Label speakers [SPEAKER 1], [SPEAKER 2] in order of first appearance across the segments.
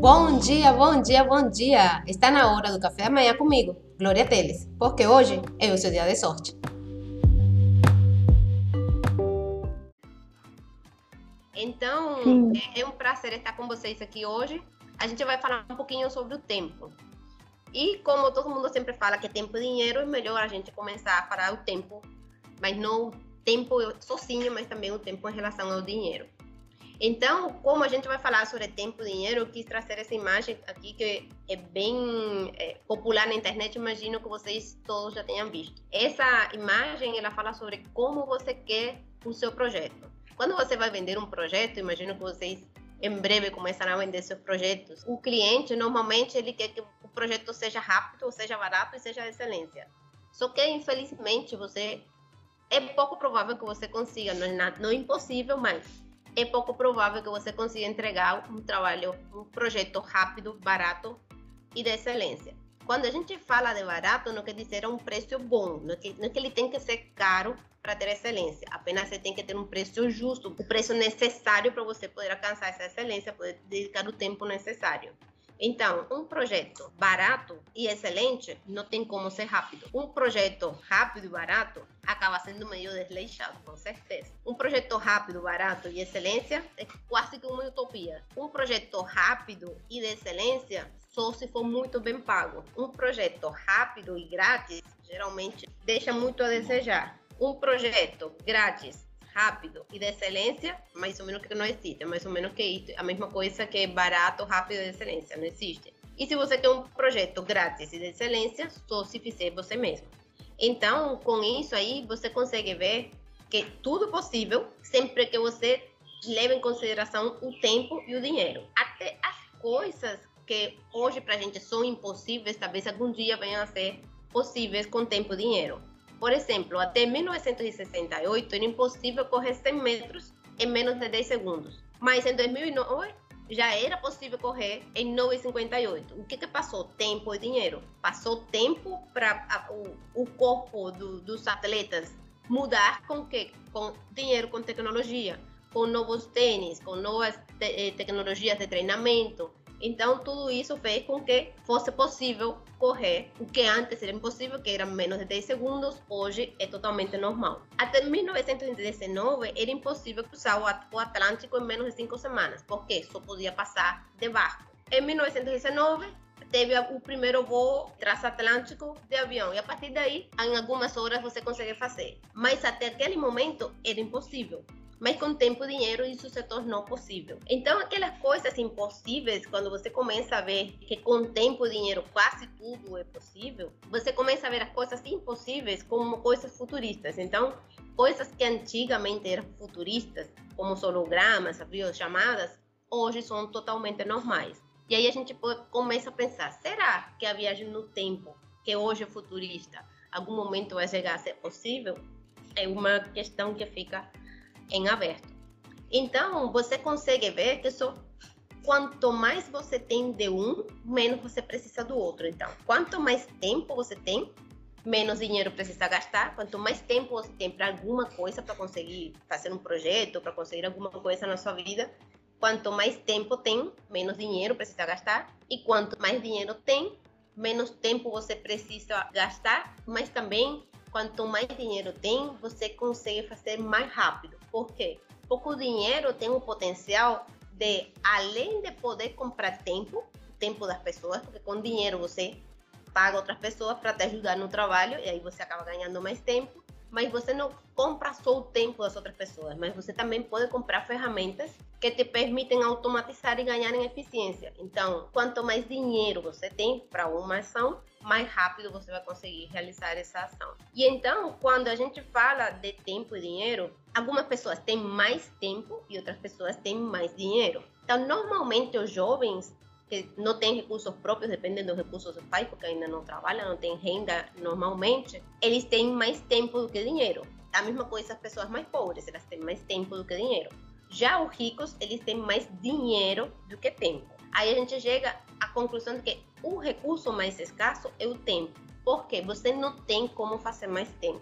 [SPEAKER 1] Bom dia, bom dia, bom dia! Está na hora do café da manhã comigo, Glória Teles, porque hoje é o seu dia de sorte. Então, é, é um prazer estar com vocês aqui hoje. A gente vai falar um pouquinho sobre o tempo. E como todo mundo sempre fala que tempo e dinheiro, é melhor a gente começar a falar o tempo, mas não o tempo sozinho, mas também o tempo em relação ao dinheiro. Então, como a gente vai falar sobre tempo e dinheiro, eu quis trazer essa imagem aqui que é bem é, popular na internet, imagino que vocês todos já tenham visto. Essa imagem, ela fala sobre como você quer o seu projeto. Quando você vai vender um projeto, imagino que vocês em breve começarão a vender seus projetos. O cliente, normalmente, ele quer que o projeto seja rápido, seja barato e seja de excelência. Só que, infelizmente, você é pouco provável que você consiga, não é, nada, não é impossível, mas é pouco provável que você consiga entregar um trabalho, um projeto rápido, barato e de excelência. Quando a gente fala de barato, não quer dizer um preço bom, não é que, não é que ele tem que ser caro para ter excelência, apenas você tem que ter um preço justo, o preço necessário para você poder alcançar essa excelência, poder dedicar o tempo necessário. Então, um projeto barato e excelente não tem como ser rápido. Um projeto rápido e barato acaba sendo meio desleixado, com certeza. Um projeto rápido, barato e excelência é quase que uma utopia. Um projeto rápido e de excelência só se for muito bem pago. Um projeto rápido e grátis geralmente deixa muito a desejar. Um projeto grátis rápido e de excelência, mais ou menos que não existe. Mais ou menos que a mesma coisa que barato, rápido e de não existe. E se você tem um projeto grátis e de excelência, só se fizer você mesmo. Então, com isso aí, você consegue ver que tudo possível, sempre que você leve em consideração o tempo e o dinheiro. Até as coisas que hoje para a gente são impossíveis, talvez algum dia venham a ser possíveis com tempo e dinheiro. Por exemplo, até 1968 era impossível correr 100 metros em menos de 10 segundos. Mas em 2009 já era possível correr em 9,58. O que, que passou? Tempo e dinheiro. Passou tempo para o, o, corpo do, dos atletas mudar com que? Com dinheiro, com tecnologia, com novos tênis, com novas te, eh, tecnologias de treinamento, então, tudo isso fez com que fosse possível correr o que antes era impossível, que era menos de 10 segundos, hoje é totalmente normal. Até 1919 era impossível cruzar o Atlântico em menos de 5 semanas, porque só podia passar de barco. Em 1919, teve o primeiro voo transatlântico de avião e a partir daí, em algumas horas você consegue fazer. Mas até aquele momento era impossível mas com tempo e dinheiro isso se tornou possível. Então, aquelas coisas impossíveis, quando você começa a ver que com tempo e dinheiro quase tudo é possível, você começa a ver as coisas impossíveis como coisas futuristas. Então, coisas que antigamente eram futuristas, como os hologramas, as videochamadas, hoje são totalmente normais. E aí a gente começa a pensar, será que a viagem no tempo, que hoje é futurista, algum momento vai chegar a ser possível? É uma questão que fica em aberto. Então, você consegue ver que só quanto mais você tem de um, menos você precisa do outro. Então, quanto mais tempo você tem, menos dinheiro precisa gastar. Quanto mais tempo você tem para alguma coisa, para conseguir fazer um projeto, para conseguir alguma coisa na sua vida, quanto mais tempo tem, menos dinheiro precisa gastar. E quanto mais dinheiro tem, menos tempo você precisa gastar, mas também quanto mais dinheiro tem, você consegue fazer mais rápido. Por quê? Porque o dinheiro tem o potencial de, além de poder comprar tempo, tempo das pessoas, porque com dinheiro você paga outras pessoas para te ajudar no trabalho e aí você acaba ganhando mais tempo mas você não compra só o tempo das outras pessoas, mas você também pode comprar ferramentas que te permitem automatizar e ganhar em eficiência. Então, quanto mais dinheiro você tem para uma ação, mais rápido você vai conseguir realizar essa ação. E então, quando a gente fala de tempo e dinheiro, algumas pessoas têm mais tempo e outras pessoas têm mais dinheiro. Então, normalmente os jovens que não têm recursos próprios, dependem dos recursos dos pais, porque ainda não trabalham, não têm renda normalmente, eles têm mais tempo do que dinheiro. A mesma coisa as pessoas mais pobres, elas têm mais tempo do que dinheiro. Já os ricos, eles têm mais dinheiro do que tempo. Aí a gente chega à conclusão de que o recurso mais escasso é o tempo. Porque você não tem como fazer mais tempo.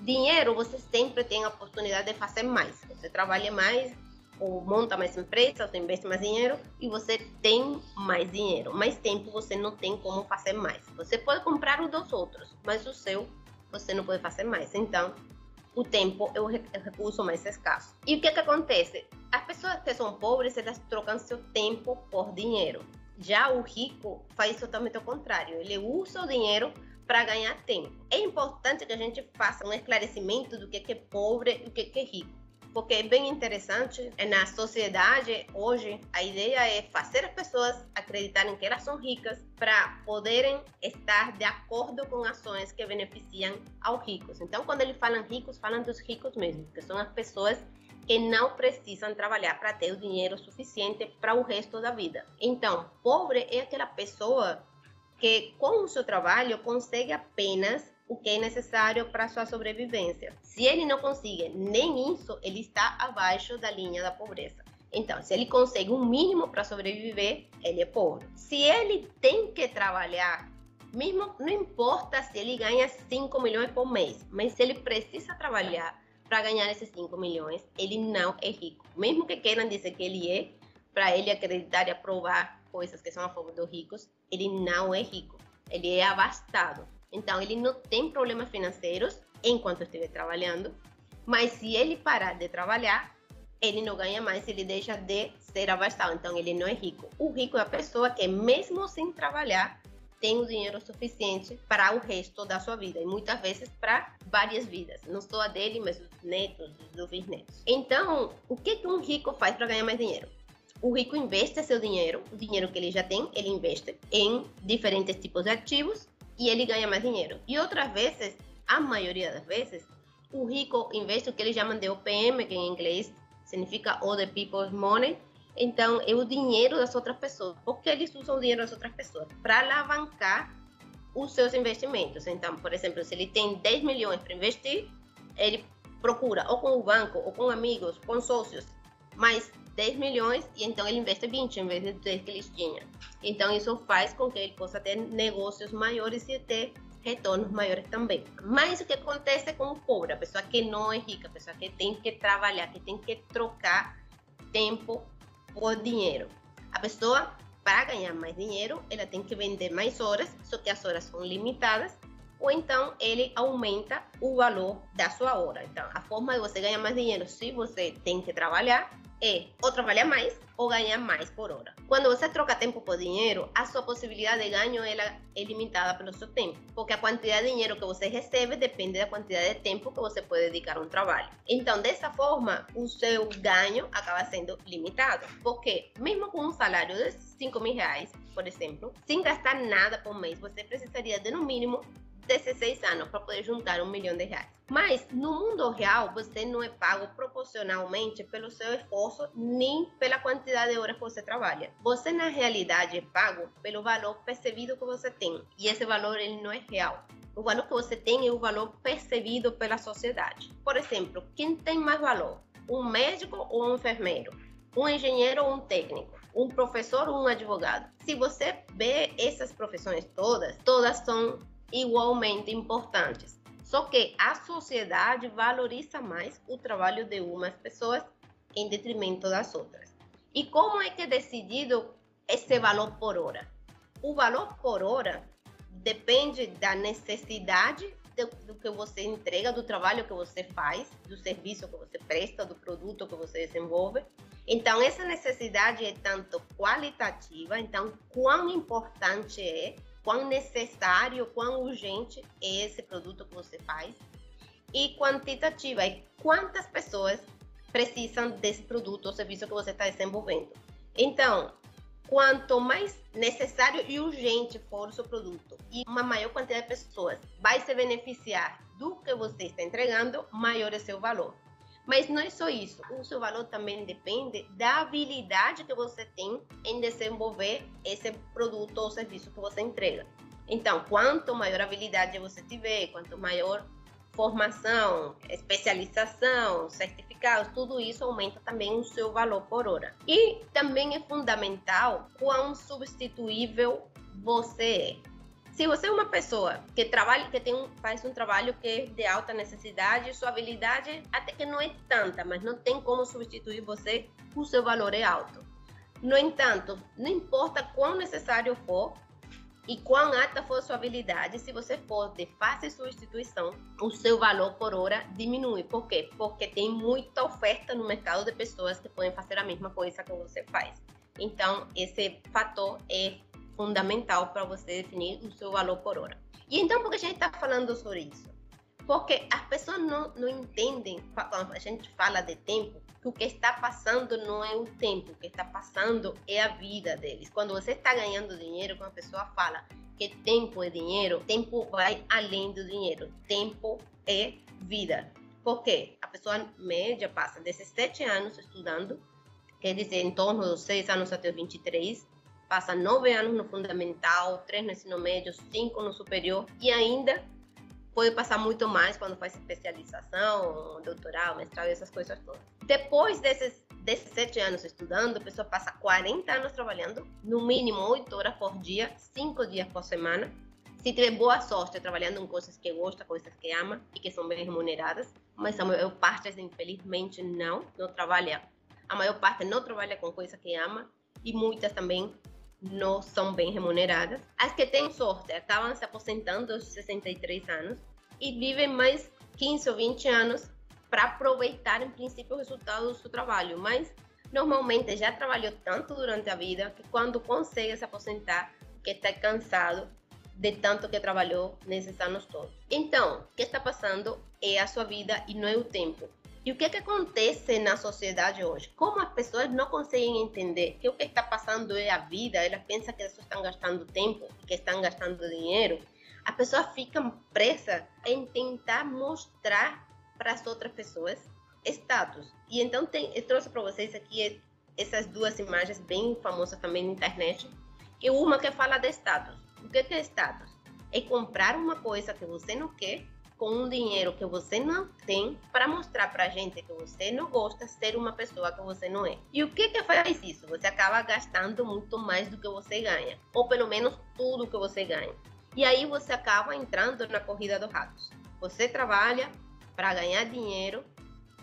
[SPEAKER 1] Dinheiro, você sempre tem a oportunidade de fazer mais. Você trabalha mais, ou monta mais empresa, ou investe mais dinheiro e você tem mais dinheiro. Mais tempo você não tem como fazer mais. Você pode comprar o dos outros, mas o seu você não pode fazer mais. Então, o tempo é o recurso mais escasso. E o que, que acontece? As pessoas que são pobres, elas trocam seu tempo por dinheiro. Já o rico faz totalmente o contrário. Ele usa o dinheiro para ganhar tempo. É importante que a gente faça um esclarecimento do que é pobre e o que é rico porque é bem interessante. É, na sociedade, hoje, a ideia é fazer as pessoas acreditarem que elas são ricas para poderem estar de acordo com ações que beneficiam aos ricos. Então, quando eles falam ricos, falam dos ricos mesmo, que são as pessoas que não precisam trabalhar para ter o dinheiro suficiente para o resto da vida. Então, pobre é aquela pessoa que com o seu trabalho consegue apenas o que é necessário para sua sobrevivência. Se ele não consegue nem isso, ele está abaixo da linha da pobreza. Então, se ele consegue um mínimo para sobreviver, ele é pobre. Se ele tem que trabalhar, mesmo não importa se ele ganha 5 milhões por mês, mas se ele precisa trabalhar para ganhar esses 5 milhões, ele não é rico. Mesmo que queiram dizer que ele é, para ele acreditar e aprovar coisas que são a favor dos ricos, ele não é rico. Ele é abastado. Então, ele não tem problemas financeiros enquanto estiver trabalhando, mas se ele parar de trabalhar, ele não ganha mais, ele deixa de ser abastado. Então, ele não é rico. O rico é a pessoa que, mesmo sem trabalhar, tem o dinheiro suficiente para o resto da sua vida e muitas vezes para várias vidas, não só a dele, mas os netos, os bisnetos. Então, o que, que um rico faz para ganhar mais dinheiro? O rico investe seu dinheiro, o dinheiro que ele já tem, ele investe em diferentes tipos de ativos e ele ganha mais dinheiro. E outras vezes, a maioria das vezes, o rico investe o que eles chamam de OPM, que em inglês significa Other People's Money. Então, é o dinheiro das outras pessoas. Por que eles usam o dinheiro das outras pessoas? Para alavancar os seus investimentos. Então, por exemplo, se ele tem 10 milhões para investir, ele procura ou com o banco, ou com amigos, com sócios, mais 10 milhões e então ele investe 20 em vez de 10 que eles tinham. Então isso faz com que ele possa ter negócios maiores e ter retornos maiores também. Mas o que acontece com o pobre, a pessoa que não é rica, a pessoa que tem que trabalhar, que tem que trocar tempo por dinheiro. A pessoa, para ganhar mais dinheiro, ela tem que vender mais horas, só que as horas são limitadas, ou então ele aumenta o valor da sua hora. Então, a forma de você ganhar mais dinheiro, se você tem que trabalhar, é ou trabalhar mais ou ganhar mais por hora. Quando você troca tempo por dinheiro, a sua possibilidade de ganho ela é limitada pelo seu tempo, porque a quantidade de dinheiro que você recebe depende da quantidade de tempo que você pode dedicar a um trabalho. Então, dessa forma, o seu ganho acaba sendo limitado, porque mesmo com um salário de 5 mil reais, por exemplo, sem gastar nada por mês, você precisaria de no mínimo 16 anos para poder juntar um milhão de reais. Mas no mundo real, você não é pago proporcionalmente pelo seu esforço nem pela quantidade de horas que você trabalha. Você na realidade é pago pelo valor percebido que você tem. E esse valor ele não é real. O valor que você tem é o valor percebido pela sociedade. Por exemplo, quem tem mais valor? Um médico ou um enfermeiro? Um engenheiro ou um técnico? Um professor ou um advogado? Se você vê essas profissões todas, todas são igualmente importantes. Só que a sociedade valoriza mais o trabalho de umas pessoas em detrimento das outras. E como é que é decidido esse valor por hora? O valor por hora depende da necessidade do, que você entrega, do trabalho que você faz, do serviço que você presta, do produto que você desenvolve. Então, essa necessidade é tanto qualitativa, então, quão importante é quão necessário, quão urgente é esse produto que você faz. E quantitativa é quantas pessoas precisam desse produto ou serviço que você está desenvolvendo. Então, quanto mais necessário e urgente for o seu produto e uma maior quantidade de pessoas vai se beneficiar do que você está entregando, maior é seu valor. Mas não é só isso. O seu valor também depende da habilidade que você tem em desenvolver esse produto ou serviço que você entrega. Então, quanto maior habilidade você tiver, quanto maior formação, especialização, certificados, tudo isso aumenta também o seu valor por hora. E também é fundamental quão substituível você é. Se você é uma pessoa que trabalha, que tem um, faz um trabalho que é de alta necessidade, sua habilidade até que não é tanta, mas não tem como substituir você, o seu valor é alto. No entanto, não importa quão necessário for, e quão alta for sua habilidade, se você for de fácil substituição, o seu valor por hora diminui. Por quê? Porque tem muita oferta no mercado de pessoas que podem fazer a mesma coisa que você faz. Então, esse fator é fundamental para você definir o seu valor por hora. E então, por que a gente está falando sobre isso? Porque as pessoas não, não entendem, quando a gente fala de tempo, que o que está passando não é o tempo, o que está passando é a vida deles. Quando você está ganhando dinheiro, quando a pessoa fala que tempo é dinheiro, tempo vai além do dinheiro. Tempo é vida. Por quê? A pessoa média passa 17 anos estudando, quer dizer, em torno dos 6 anos até os 23, passa 9 anos no fundamental, 3 no ensino médio, 5 no superior e ainda pode passar muito mais quando faz especialização, doutorado, mestrado, essas coisas todas. Depois desses 17 anos estudando, a pessoa passa 40 anos trabalhando, no mínimo 8 horas por dia, 5 dias por semana. Se tiver boa sorte trabalhando em coisas que gosta, coisas que ama e que são bem remuneradas, mas a maior parte, infelizmente, não, não trabalha. A maior parte não trabalha com coisas que ama e muitas também não são bem remuneradas. As que têm sorte acabam se aposentando aos 63 anos e vivem mais 15 ou 20 anos para aproveitar, em princípio, o resultado do seu trabalho. Mas, normalmente, já trabalhou tanto durante a vida que quando consegue se aposentar, que está cansado de tanto que trabalhou nesses anos todos. Então, o que está passando é a sua vida e não é o tempo. E o que, é que acontece na sociedade hoje? Como as pessoas não conseguem entender que o que está passando é a vida, elas pensam que elas estão gastando tempo, que estão gastando dinheiro, a pessoa fica presa em tentar mostrar para as outras pessoas status. E então tem, eu trouxe para vocês aqui essas duas imagens bem famosas também na internet. E uma que fala de status. O que é status? É comprar uma coisa que você não quer com um dinheiro que você não tem para mostrar para a gente que você não gosta ser uma pessoa que você não é. E o que que faz isso? Você acaba gastando muito mais do que você ganha, ou pelo menos tudo que você ganha. E aí você acaba entrando na corrida dos ratos. Você trabalha para ganhar dinheiro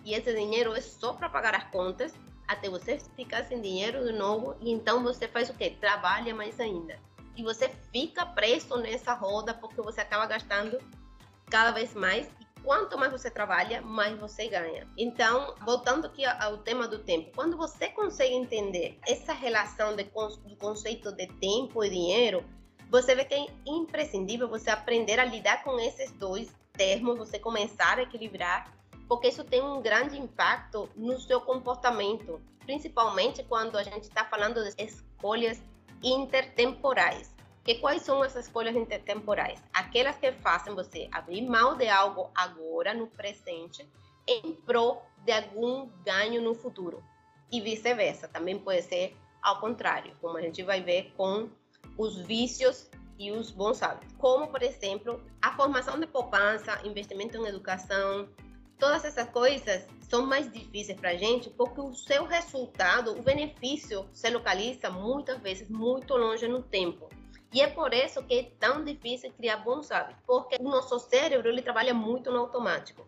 [SPEAKER 1] e esse dinheiro é só para pagar as contas até você ficar sem dinheiro de novo e então você faz o que? Trabalha mais ainda. E você fica preso nessa roda porque você acaba gastando cada vez mais e quanto mais você trabalha, mais você ganha. Então, voltando aqui ao tema do tempo, quando você consegue entender essa relação de, do conceito de tempo e dinheiro, você vê que é imprescindível você aprender a lidar com esses dois termos, você começar a equilibrar, porque isso tem um grande impacto no seu comportamento, principalmente quando a gente está falando de escolhas intertemporais. Que quais são essas escolhas intertemporais? Aquelas que fazem você abrir mão de algo agora, no presente, em prol de algum ganho no futuro. E vice-versa, também pode ser ao contrário, como a gente vai ver com os vícios e os bons hábitos. Como, por exemplo, a formação de poupança, investimento em educação, todas essas coisas são mais difíceis para a gente porque o seu resultado, o benefício, se localiza muitas vezes muito longe no tempo. E é por isso que é tão difícil criar bons hábitos, porque o nosso cérebro ele trabalha muito no automático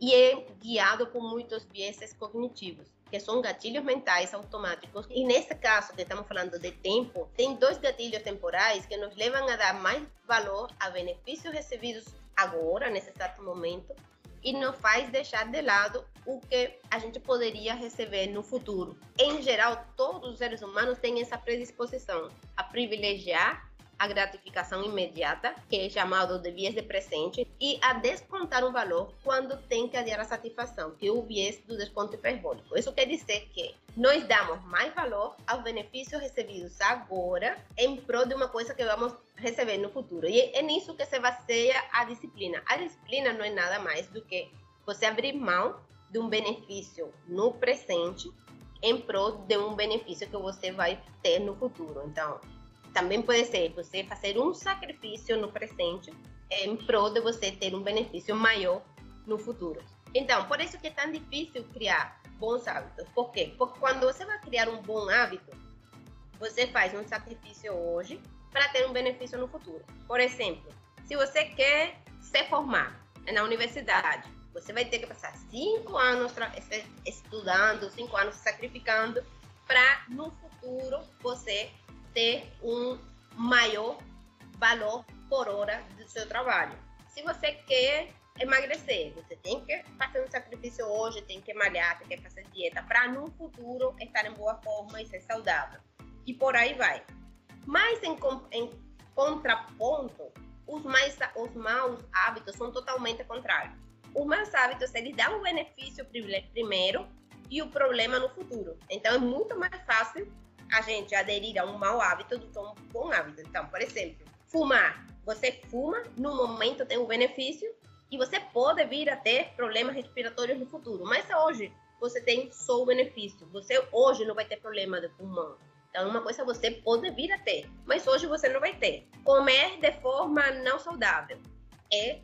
[SPEAKER 1] e é guiado por muitos vieses cognitivos, que são gatilhos mentais automáticos. E nesse caso que estamos falando de tempo, tem dois gatilhos temporais que nos levam a dar mais valor a benefícios recebidos agora, nesse exato momento, e nos faz deixar de lado o que a gente poderia receber no futuro. Em geral, todos os seres humanos têm essa predisposição a privilegiar a gratificação imediata, que é chamado de viés de presente, e a descontar um valor quando tem que adiar a satisfação, que é o viés do desconto hiperbólico. Isso quer dizer que nós damos mais valor aos benefícios recebidos agora em prol de uma coisa que vamos receber no futuro. E é nisso que se baseia a disciplina. A disciplina não é nada mais do que você abrir mão de um benefício no presente em prol de um benefício que você vai ter no futuro. Então, também pode ser você fazer um sacrifício no presente em prol de você ter um benefício maior no futuro. Então, por isso que é tão difícil criar bons hábitos. Por quê? Porque quando você vai criar um bom hábito, você faz um sacrifício hoje para ter um benefício no futuro. Por exemplo, se você quer se formar na universidade, você vai ter que passar cinco anos estudando, cinco anos se sacrificando para no futuro você ter um maior valor por hora do seu trabalho. Se você quer emagrecer, você tem que fazer um sacrifício hoje, tem que malhar, tem que fazer dieta para no futuro estar em boa forma e ser saudável. E por aí vai. Mas em, em contraponto, os, mais, os maus hábitos são totalmente contrários. Os maus hábitos, eles dão o benefício primeiro e o problema no futuro. Então, é muito mais fácil a gente aderir a um mau hábito do que um bom hábito. Então, por exemplo, fumar. Você fuma, no momento tem um benefício e você pode vir a ter problemas respiratórios no futuro. Mas hoje você tem só o benefício. Você hoje não vai ter problema de pulmão. Então, uma coisa você pode vir a ter, mas hoje você não vai ter. Comer de forma não saudável é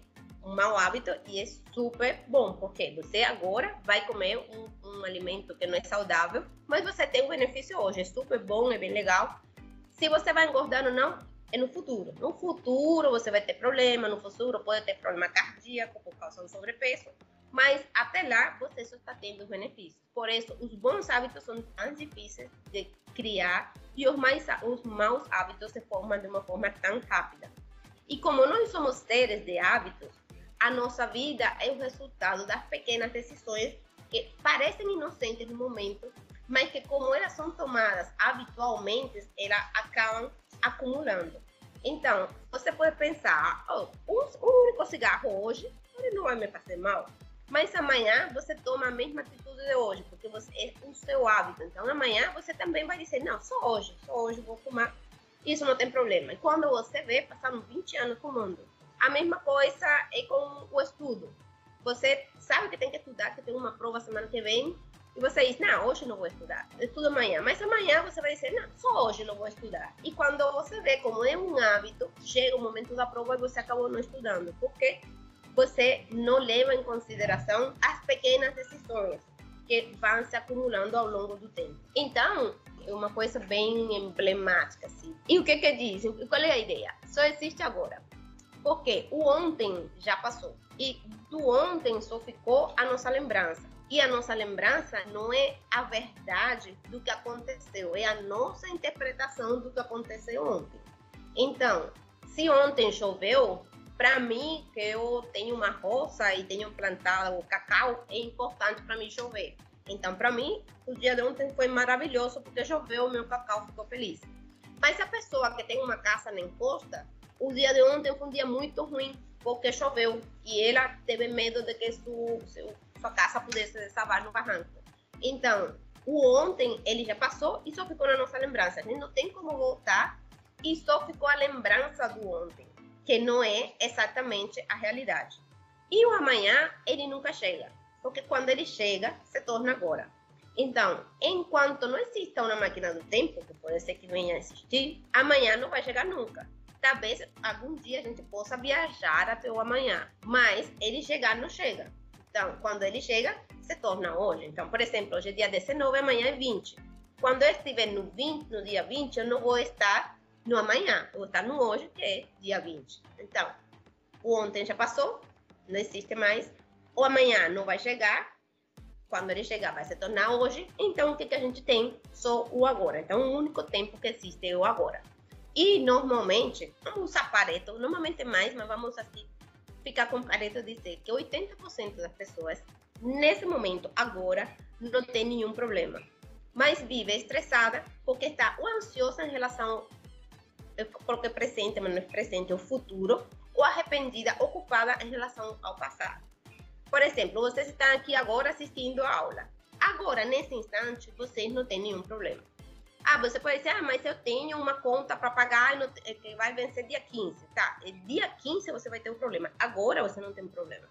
[SPEAKER 1] um mau hábito e é super bom, porque você agora vai comer um, um alimento que não é saudável, mas você tem um benefício hoje, é super bom, é bem legal. Se você vai engordar ou não, é no futuro. No futuro você vai ter problema, no futuro pode ter problema cardíaco por causa do sobrepeso, mas até lá você só está tendo benefícios. Por isso, os bons hábitos são tão difíceis de criar e os, mais, os maus hábitos se formam de uma forma tão rápida. E como nós somos seres de hábitos, a nossa vida é o resultado das pequenas decisões que parecem inocentes no momento, mas que como elas são tomadas habitualmente, elas acabam acumulando. Então, você pode pensar, oh, um, um único cigarro hoje, ele não vai me fazer mal. Mas amanhã você toma a mesma atitude de hoje, porque você é o seu hábito. Então amanhã você também vai dizer, não, só hoje, só hoje vou fumar. Isso não tem problema. E quando você vê, passaram 20 anos fumando. A mesma coisa é com o estudo. Você sabe que tem que estudar, que tem uma prova semana que vem, e você diz, não, hoje não vou estudar, estudo amanhã. Mas amanhã você vai dizer, não, só hoje não vou estudar. E quando você vê como é um hábito, chega o momento da prova e você acabou não estudando. Porque você não leva em consideração as pequenas decisões que vão se acumulando ao longo do tempo. Então, é uma coisa bem emblemática, assim. E o que que dizem? Qual é a ideia? Só existe agora. Porque o ontem já passou. E do ontem só ficou a nossa lembrança. E a nossa lembrança não é a verdade do que aconteceu, é a nossa interpretação do que aconteceu ontem. Então, se ontem choveu, para mim, que eu tenho uma roça e tenho plantado cacau, é importante para mim chover. Então, para mim, o dia de ontem foi maravilhoso porque choveu, meu cacau ficou feliz. Mas a pessoa que tem uma casa na encosta, o dia de ontem foi um dia muito ruim porque choveu e ela teve medo de que su, su, sua casa pudesse desabar no barranco. Então, o ontem ele já passou e só ficou na nossa lembrança. A gente não tem como voltar e só ficou a lembrança do ontem que não é exatamente a realidade. E o amanhã, ele nunca chega, porque quando ele chega, se torna agora. Então, enquanto não exista uma máquina do tempo, que pode ser que venha a existir, amanhã não vai chegar nunca. Talvez algum dia a gente possa viajar até o amanhã, mas ele chegar não chega. Então, quando ele chega, se torna hoje. Então, por exemplo, hoje é dia 19, amanhã é 20. Quando eu estiver no 20, no dia 20, eu não vou estar no amanhã. Eu vou estar no hoje, que é dia 20. Então, o ontem já passou, não existe mais. O amanhã não vai chegar. Quando ele chegar, vai se tornar hoje. Então, o que, que a gente tem? Só o agora. Então, o único tempo que existe é o agora. E, normalmente, vamos usar Pareto, normalmente é mais, mas vamos aqui ficar com Pareto dizer que 80% das pessoas, nesse momento, agora, não tem nenhum problema mas vive estressada porque está ou ansiosa em relação porque presente, mas não é presente, é o futuro, ou arrependida, ocupada em relação ao passado. Por exemplo, vocês estão aqui agora assistindo a aula. Agora, nesse instante, vocês não têm nenhum problema. Ah, você pode dizer, ah, mas eu tenho uma conta para pagar que vai vencer dia 15. Tá, dia 15 você vai ter um problema. Agora você não tem problema.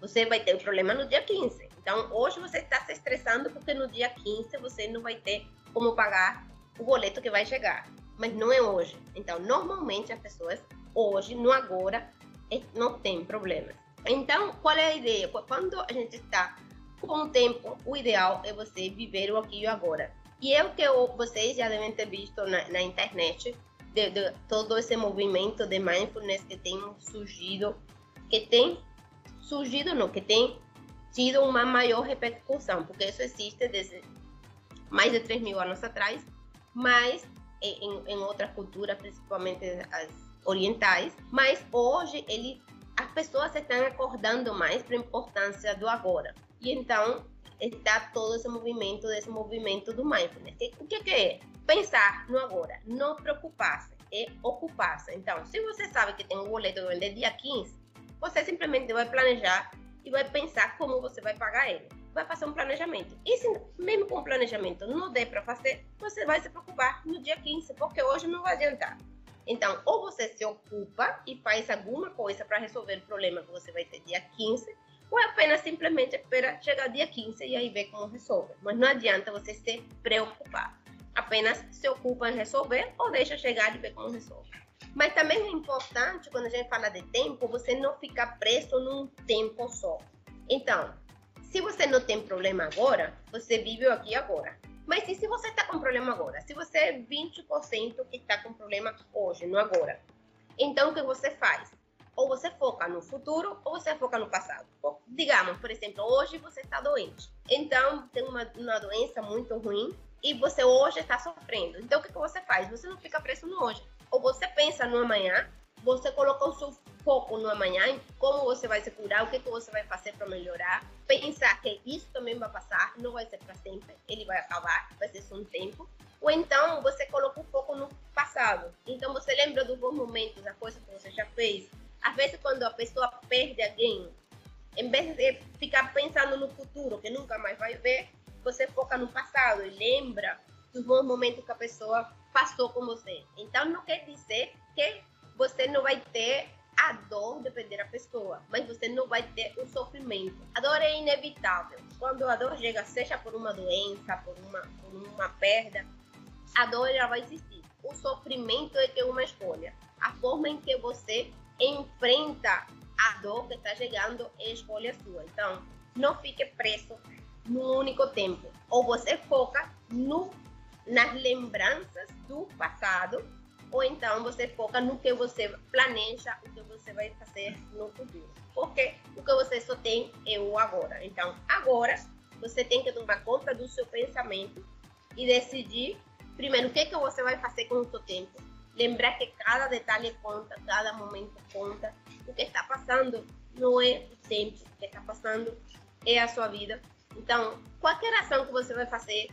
[SPEAKER 1] Você vai ter um problema no dia 15. Então, hoje você está se estressando porque no dia 15 você não vai ter como pagar o boleto que vai chegar mas não é hoje. Então, normalmente as pessoas hoje, no agora, é, não tem problemas. Então, qual é a ideia? Quando a gente está com o tempo, o ideal é você viver o aqui e o agora. E é o que eu, vocês já devem ter visto na, na internet, de, de, todo esse movimento de mindfulness que tem surgido, que tem surgido, não, que tem tido uma maior repercussão, porque isso existe desde mais de 3 mil anos atrás, mas em, em outras culturas, principalmente as orientais, mas hoje ele, as pessoas estão acordando mais para a importância do agora. E então está todo esse movimento, desse movimento do mindfulness. O que, que é? Pensar no agora, não preocupar-se, é ocupar-se. Então, se você sabe que tem um boleto do vender dia 15, você simplesmente vai planejar e vai pensar como você vai pagar ele. Vai fazer um planejamento. E se mesmo com o planejamento não der para fazer, você vai se preocupar no dia 15, porque hoje não vai adiantar. Então, ou você se ocupa e faz alguma coisa para resolver o problema que você vai ter dia 15, ou apenas simplesmente espera chegar dia 15 e aí ver como resolve. Mas não adianta você se preocupar. Apenas se ocupa em resolver ou deixa chegar e ver como resolve. Mas também é importante, quando a gente fala de tempo, você não ficar preso num tempo só. Então, se você não tem problema agora, você vive aqui agora. Mas e se você está com problema agora? Se você é 20% que está com problema hoje, no agora. Então, o que você faz? Ou você foca no futuro ou você foca no passado. Digamos, por exemplo, hoje você está doente. Então, tem uma, uma doença muito ruim e você hoje está sofrendo. Então, o que, que você faz? Você não fica preso no hoje. Ou você pensa no amanhã, você coloca o seu foco no amanhã, em como você vai se curar, o que, que você vai fazer para melhorar. Pensar que isso também vai passar, não vai ser para sempre, ele vai acabar, vai ser só um tempo. Ou então você coloca o foco no passado. Então você lembra dos bons momentos, a coisa que você já fez, às vezes, quando a pessoa perde alguém, em vez de ficar pensando no futuro, que nunca mais vai ver, você foca no passado e lembra dos bons momentos que a pessoa passou com você. Então, não quer dizer que você não vai ter a dor de perder a pessoa, mas você não vai ter o sofrimento. A dor é inevitável. Quando a dor chega, seja por uma doença, por uma, por uma perda, a dor já vai existir. O sofrimento é que é uma escolha. A forma em que você enfrenta a dor que está chegando é escolha sua. Então, não fique preso num único tempo. Ou você foca no, nas lembranças do passado, ou então você foca no que você planeja, o que você vai fazer no futuro. Porque o que você só tem é o agora. Então, agora, você tem que tomar conta do seu pensamento e decidir, primeiro, o que, que você vai fazer com o seu tempo lembrar que cada detalhe conta, cada momento conta. O que está passando não é o tempo, o que está passando é a sua vida. Então, qualquer ação que você vai fazer,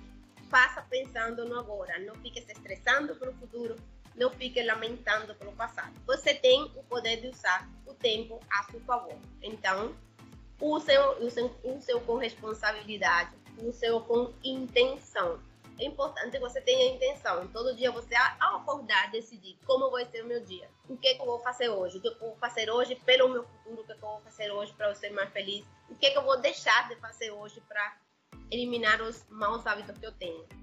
[SPEAKER 1] faça pensando no agora. Não fique se estressando pelo futuro, não fique lamentando pelo passado. Você tem o poder de usar o tempo a seu favor. Então, use, use, use com responsabilidade, use com intenção é importante que você tenha intenção. Todo dia você, ao acordar, decidir como vai ser o meu dia. O que, é que eu vou fazer hoje? O que, é eu vou fazer hoje pelo meu futuro? O que, é que eu vou fazer hoje para eu ser mais feliz? O que, que eu vou deixar de fazer hoje para eliminar os maus hábitos que eu tenho?